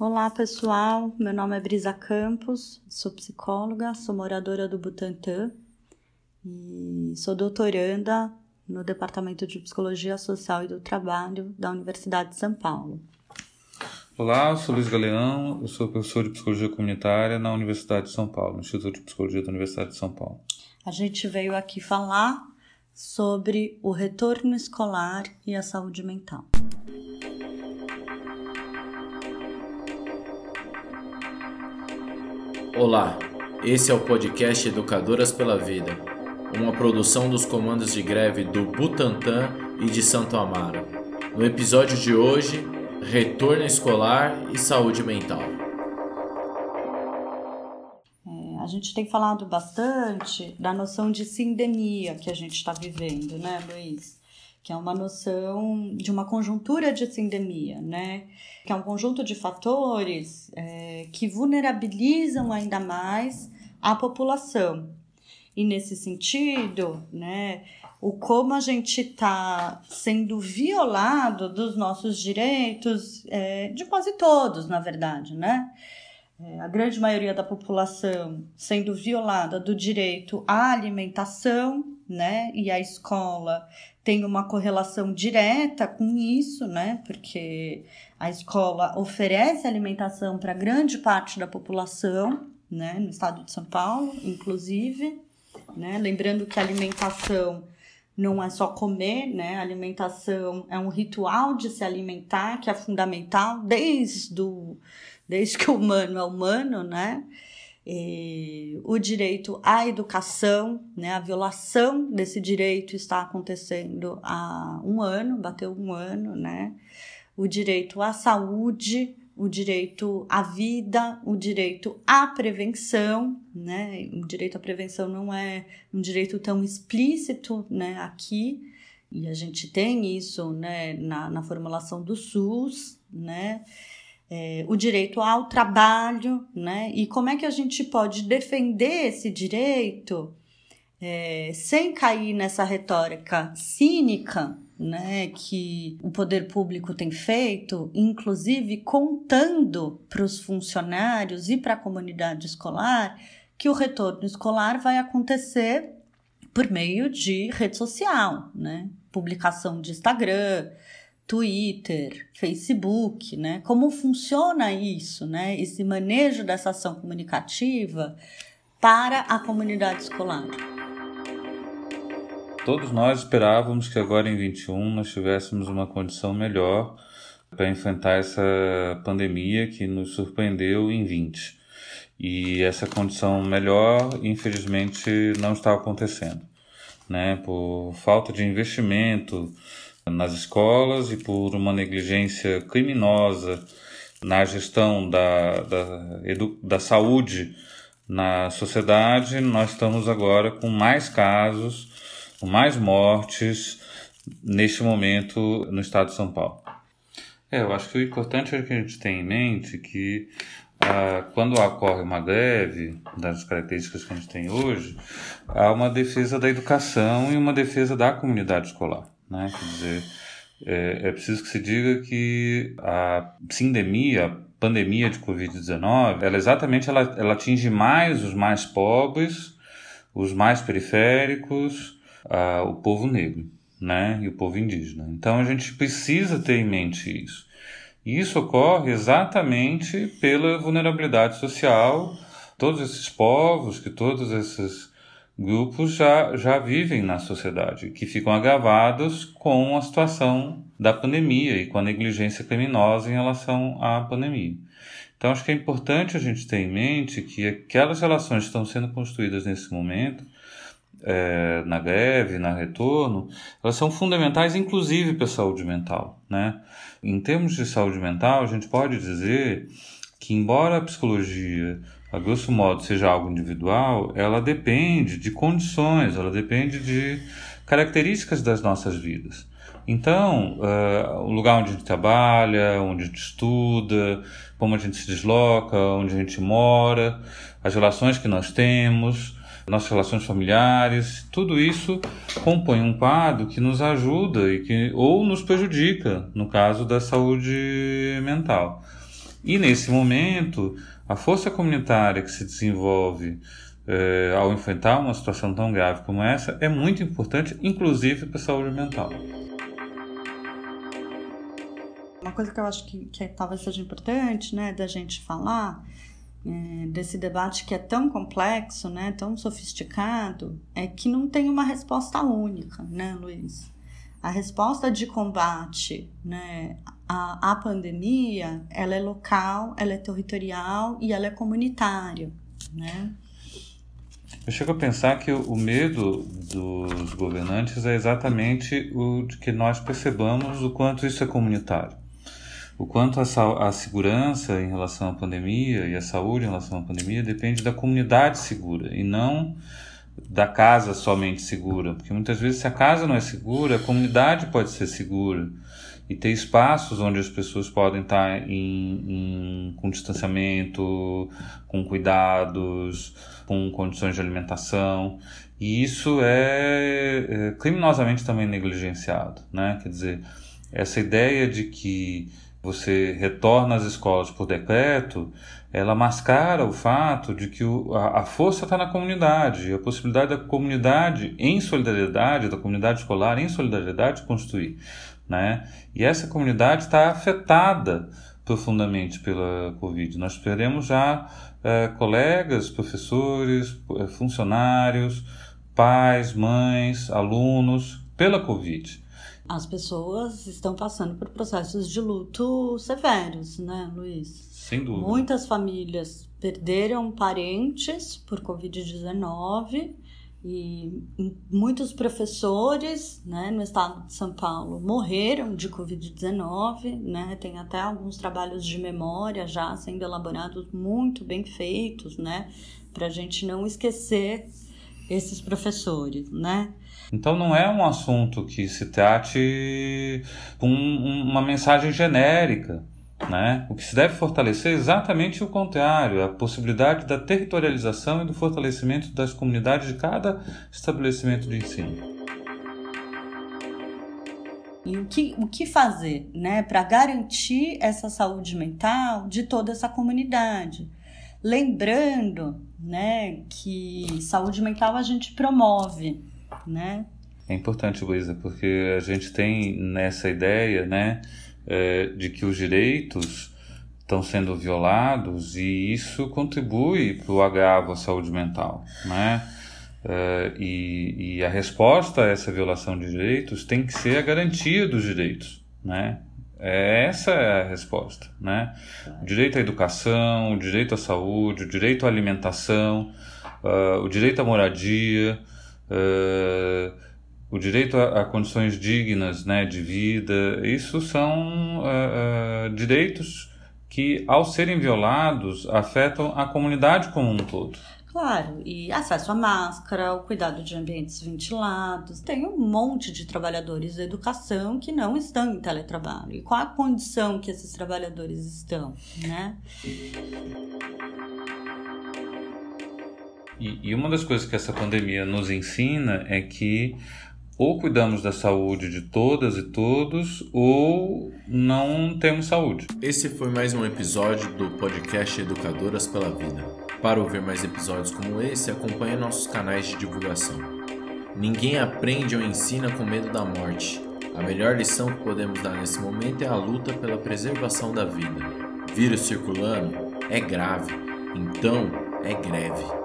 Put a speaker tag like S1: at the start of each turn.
S1: Olá pessoal, meu nome é Brisa Campos, sou psicóloga, sou moradora do Butantã e sou doutoranda no Departamento de Psicologia Social e do Trabalho da Universidade de São Paulo.
S2: Olá, sou Luiz Galeão, eu sou professor de Psicologia Comunitária na Universidade de São Paulo, no Instituto de Psicologia da Universidade de São Paulo.
S1: A gente veio aqui falar sobre o retorno escolar e a saúde mental.
S3: Olá, esse é o podcast Educadoras pela Vida, uma produção dos comandos de greve do Butantã e de Santo Amaro. No episódio de hoje, retorno escolar e saúde mental.
S1: É, a gente tem falado bastante da noção de sindemia que a gente está vivendo, né, Luiz? Que é uma noção de uma conjuntura de sindemia, né? Que é um conjunto de fatores é, que vulnerabilizam ainda mais a população. E nesse sentido, né, o como a gente está sendo violado dos nossos direitos, é, de quase todos, na verdade, né? É, a grande maioria da população sendo violada do direito à alimentação, né? E a escola tem uma correlação direta com isso, né? Porque a escola oferece alimentação para grande parte da população, né? No estado de São Paulo, inclusive, né? Lembrando que alimentação não é só comer, né? Alimentação é um ritual de se alimentar que é fundamental desde, o, desde que o humano é humano, né? E o direito à educação, né, a violação desse direito está acontecendo há um ano, bateu um ano, né? O direito à saúde, o direito à vida, o direito à prevenção, né? O direito à prevenção não é um direito tão explícito, né, aqui, e a gente tem isso, né, na, na formulação do SUS, né? É, o direito ao trabalho, né? E como é que a gente pode defender esse direito é, sem cair nessa retórica cínica, né? Que o poder público tem feito, inclusive contando para os funcionários e para a comunidade escolar que o retorno escolar vai acontecer por meio de rede social, né? Publicação de Instagram, Twitter, Facebook, né? Como funciona isso, né? Esse manejo dessa ação comunicativa para a comunidade escolar.
S2: Todos nós esperávamos que agora em 21 nós tivéssemos uma condição melhor para enfrentar essa pandemia que nos surpreendeu em 20. E essa condição melhor, infelizmente, não está acontecendo, né? Por falta de investimento, nas escolas e por uma negligência criminosa na gestão da, da, da saúde na sociedade, nós estamos agora com mais casos, com mais mortes neste momento no estado de São Paulo. É, eu acho que o importante é que a gente tenha em mente que ah, quando ocorre uma greve, das características que a gente tem hoje, há uma defesa da educação e uma defesa da comunidade escolar. Né? Quer dizer, é, é preciso que se diga que a sindemia, a pandemia de Covid-19, ela exatamente ela, ela atinge mais os mais pobres, os mais periféricos, a, o povo negro né? e o povo indígena. Então a gente precisa ter em mente isso. E isso ocorre exatamente pela vulnerabilidade social. Todos esses povos, que todos esses grupos já, já vivem na sociedade, que ficam agravados com a situação da pandemia e com a negligência criminosa em relação à pandemia. Então, acho que é importante a gente ter em mente que aquelas relações que estão sendo construídas nesse momento, é, na greve, na retorno, elas são fundamentais, inclusive para a saúde mental. Né? Em termos de saúde mental, a gente pode dizer que, embora a psicologia a grosso modo, seja algo individual, ela depende de condições, ela depende de características das nossas vidas. Então, uh, o lugar onde a gente trabalha, onde a gente estuda, como a gente se desloca, onde a gente mora, as relações que nós temos, nossas relações familiares, tudo isso compõe um quadro que nos ajuda e que ou nos prejudica no caso da saúde mental. E nesse momento, a força comunitária que se desenvolve é, ao enfrentar uma situação tão grave como essa é muito importante, inclusive para a saúde mental.
S1: Uma coisa que eu acho que, que talvez seja importante né, da gente falar é, desse debate que é tão complexo, né, tão sofisticado, é que não tem uma resposta única, né, Luiz? A resposta de combate né, à, à pandemia, ela é local, ela é territorial e ela é comunitária, né?
S2: Eu chego a pensar que o medo dos governantes é exatamente o de que nós percebamos o quanto isso é comunitário o quanto a, a segurança em relação à pandemia e a saúde em relação à pandemia depende da comunidade segura e não da casa somente segura, porque muitas vezes se a casa não é segura, a comunidade pode ser segura e ter espaços onde as pessoas podem estar em, em, com distanciamento, com cuidados, com condições de alimentação. E isso é, é criminosamente também negligenciado. Né? Quer dizer, essa ideia de que você retorna às escolas por decreto, ela mascara o fato de que o, a, a, força está na comunidade, a possibilidade da comunidade em solidariedade, da comunidade escolar em solidariedade construir. Né? E essa comunidade está afetada profundamente pela Covid. Nós perdemos já é, colegas, professores, é, funcionários, pais, mães, alunos pela Covid
S1: as pessoas estão passando por processos de luto severos, né, Luiz?
S2: Sem dúvida.
S1: Muitas famílias perderam parentes por Covid-19 e muitos professores né, no estado de São Paulo morreram de Covid-19, né? Tem até alguns trabalhos de memória já sendo elaborados muito bem feitos, né? Para a gente não esquecer esses professores, né?
S2: Então não é um assunto que se trate com uma mensagem genérica. Né? O que se deve fortalecer é exatamente o contrário, a possibilidade da territorialização e do fortalecimento das comunidades de cada estabelecimento de ensino.
S1: E o que, o que fazer né, para garantir essa saúde mental de toda essa comunidade? Lembrando né, que saúde mental a gente promove, né?
S2: É importante, Luísa, porque a gente tem nessa ideia, né, é, de que os direitos estão sendo violados e isso contribui para o agravo à saúde mental, né? É, e, e a resposta a essa violação de direitos tem que ser a garantia dos direitos, né? Essa é a resposta, né? O direito à educação, o direito à saúde, o direito à alimentação, uh, o direito à moradia, uh, o direito a, a, condições dignas né, de vida, isso são uh, direitos que, ao serem violados, afetam a comunidade como um todo.
S1: Claro, e acesso à máscara, o cuidado de ambientes ventilados. Tem um monte de trabalhadores da educação que não estão em teletrabalho. E qual a condição que esses trabalhadores estão, né?
S2: E, e uma das coisas que essa pandemia nos ensina é que ou cuidamos da saúde de todas e todos, ou não temos saúde.
S3: Esse foi mais um episódio do podcast Educadoras pela Vida. Para ouvir mais episódios como esse, acompanhe nossos canais de divulgação. Ninguém aprende ou ensina com medo da morte. A melhor lição que podemos dar nesse momento é a luta pela preservação da vida. Vírus circulando é grave, então é greve.